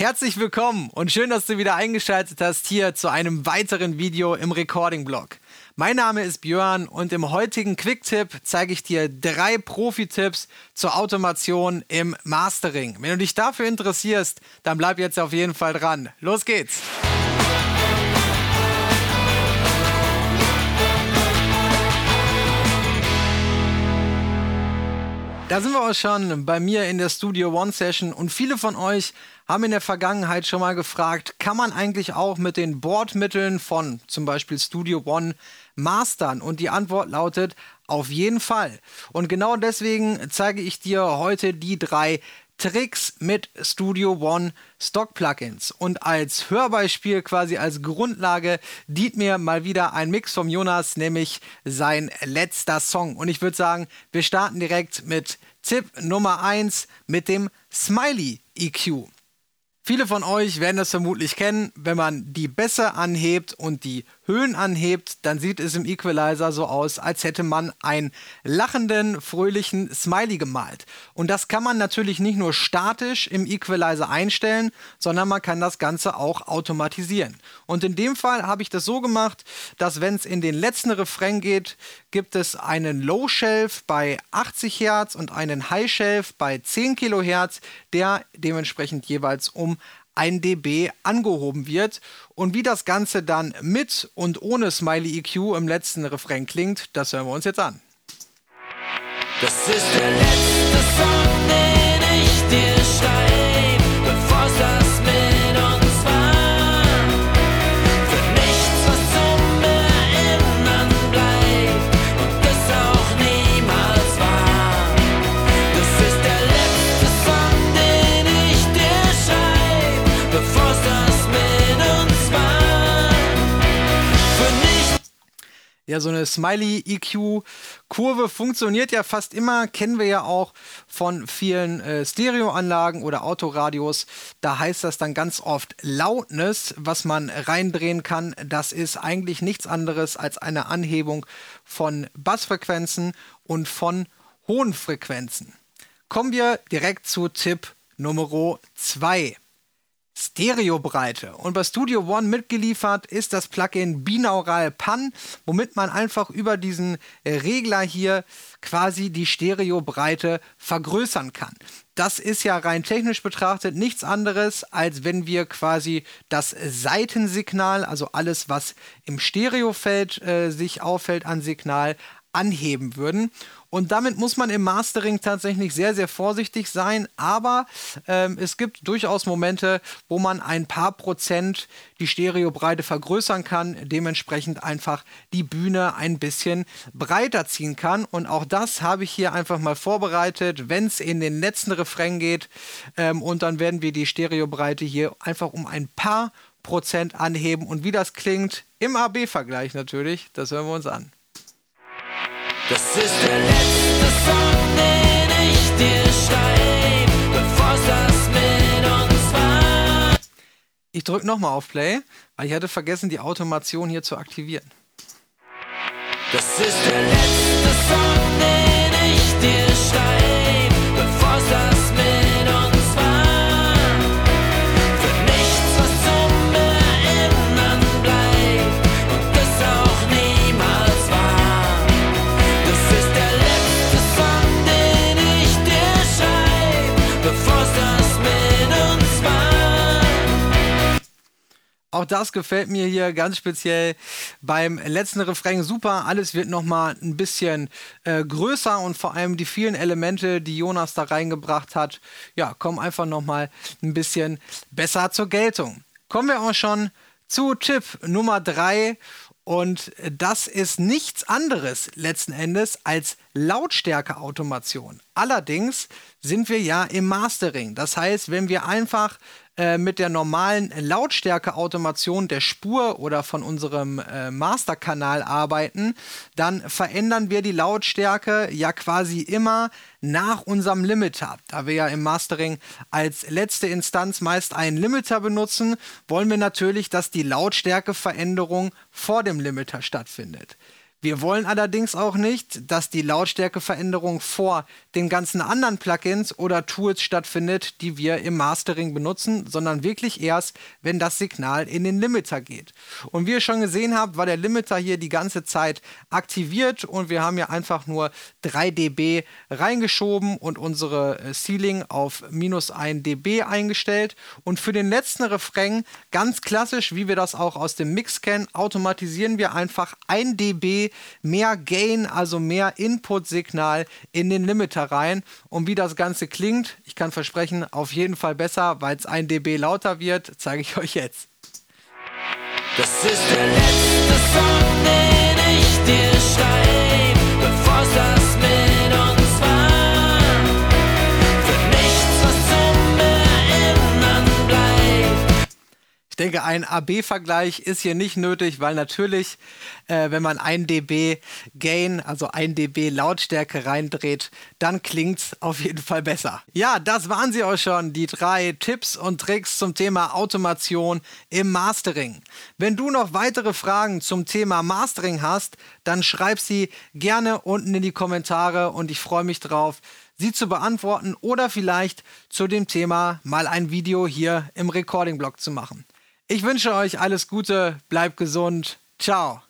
Herzlich willkommen und schön, dass du wieder eingeschaltet hast hier zu einem weiteren Video im Recording-Blog. Mein Name ist Björn und im heutigen Quick-Tipp zeige ich dir drei Profi-Tipps zur Automation im Mastering. Wenn du dich dafür interessierst, dann bleib jetzt auf jeden Fall dran. Los geht's! Da sind wir auch schon bei mir in der Studio One Session und viele von euch haben in der Vergangenheit schon mal gefragt, kann man eigentlich auch mit den Bordmitteln von zum Beispiel Studio One mastern? Und die Antwort lautet auf jeden Fall. Und genau deswegen zeige ich dir heute die drei Tricks mit Studio One Stock Plugins. Und als Hörbeispiel, quasi als Grundlage, dient mir mal wieder ein Mix vom Jonas, nämlich sein letzter Song. Und ich würde sagen, wir starten direkt mit Tipp Nummer 1 mit dem Smiley EQ. Viele von euch werden das vermutlich kennen. Wenn man die Bässe anhebt und die Höhen anhebt, dann sieht es im Equalizer so aus, als hätte man einen lachenden, fröhlichen Smiley gemalt. Und das kann man natürlich nicht nur statisch im Equalizer einstellen, sondern man kann das Ganze auch automatisieren. Und in dem Fall habe ich das so gemacht, dass wenn es in den letzten Refrain geht, gibt es einen Low Shelf bei 80 Hertz und einen High Shelf bei 10 Kilohertz, der dementsprechend jeweils um 1 dB angehoben wird. Und wie das Ganze dann mit und ohne Smiley EQ im letzten Refrain klingt, das hören wir uns jetzt an. Das ist der letzte Song, den ich dir schreibe, Ja, so eine Smiley-EQ-Kurve funktioniert ja fast immer, kennen wir ja auch von vielen äh, Stereoanlagen oder Autoradios. Da heißt das dann ganz oft Loudness, was man reindrehen kann. Das ist eigentlich nichts anderes als eine Anhebung von Bassfrequenzen und von hohen Frequenzen. Kommen wir direkt zu Tipp Nummer 2. Stereobreite. Und bei Studio One mitgeliefert ist das Plugin Binaural Pan, womit man einfach über diesen äh, Regler hier quasi die Stereobreite vergrößern kann. Das ist ja rein technisch betrachtet nichts anderes, als wenn wir quasi das Seitensignal, also alles, was im Stereofeld äh, sich auffällt an Signal, anheben würden. Und damit muss man im Mastering tatsächlich sehr, sehr vorsichtig sein. Aber ähm, es gibt durchaus Momente, wo man ein paar Prozent die Stereobreite vergrößern kann, dementsprechend einfach die Bühne ein bisschen breiter ziehen kann. Und auch das habe ich hier einfach mal vorbereitet, wenn es in den letzten Refrain geht. Ähm, und dann werden wir die Stereobreite hier einfach um ein paar Prozent anheben. Und wie das klingt im AB-Vergleich natürlich, das hören wir uns an. Das ist der letzte Song, den ich dir schreibe, bevor das mit uns war. Ich drücke nochmal auf Play, weil ich hatte vergessen, die Automation hier zu aktivieren. Das ist der letzte Song, den ich dir schreibe, Auch das gefällt mir hier ganz speziell beim letzten Refrain super. Alles wird nochmal ein bisschen äh, größer und vor allem die vielen Elemente, die Jonas da reingebracht hat, ja, kommen einfach nochmal ein bisschen besser zur Geltung. Kommen wir auch schon zu Tipp Nummer 3 und das ist nichts anderes letzten Endes als Lautstärkeautomation. Allerdings sind wir ja im Mastering. Das heißt, wenn wir einfach äh, mit der normalen Lautstärkeautomation der Spur oder von unserem äh, Masterkanal arbeiten, dann verändern wir die Lautstärke ja quasi immer nach unserem Limiter. Da wir ja im Mastering als letzte Instanz meist einen Limiter benutzen, wollen wir natürlich, dass die Lautstärkeveränderung vor dem Limiter stattfindet. Wir wollen allerdings auch nicht, dass die Lautstärkeveränderung vor den ganzen anderen Plugins oder Tools stattfindet, die wir im Mastering benutzen, sondern wirklich erst, wenn das Signal in den Limiter geht. Und wie ihr schon gesehen habt, war der Limiter hier die ganze Zeit aktiviert und wir haben ja einfach nur 3 dB reingeschoben und unsere äh, Ceiling auf minus 1 dB eingestellt. Und für den letzten Refrain, ganz klassisch, wie wir das auch aus dem Mix kennen, automatisieren wir einfach 1 dB mehr Gain, also mehr Input-Signal in den Limiter rein. Und wie das Ganze klingt, ich kann versprechen, auf jeden Fall besser, weil es ein dB lauter wird, zeige ich euch jetzt. Das ist der letzte Song, denke, ein AB-Vergleich ist hier nicht nötig, weil natürlich äh, wenn man 1 dB Gain, also 1 dB Lautstärke reindreht, dann klingt es auf jeden Fall besser. Ja, das waren sie auch schon, die drei Tipps und Tricks zum Thema Automation im Mastering. Wenn du noch weitere Fragen zum Thema Mastering hast, dann schreib sie gerne unten in die Kommentare und ich freue mich drauf, sie zu beantworten oder vielleicht zu dem Thema mal ein Video hier im Recording-Blog zu machen. Ich wünsche euch alles Gute, bleibt gesund, ciao.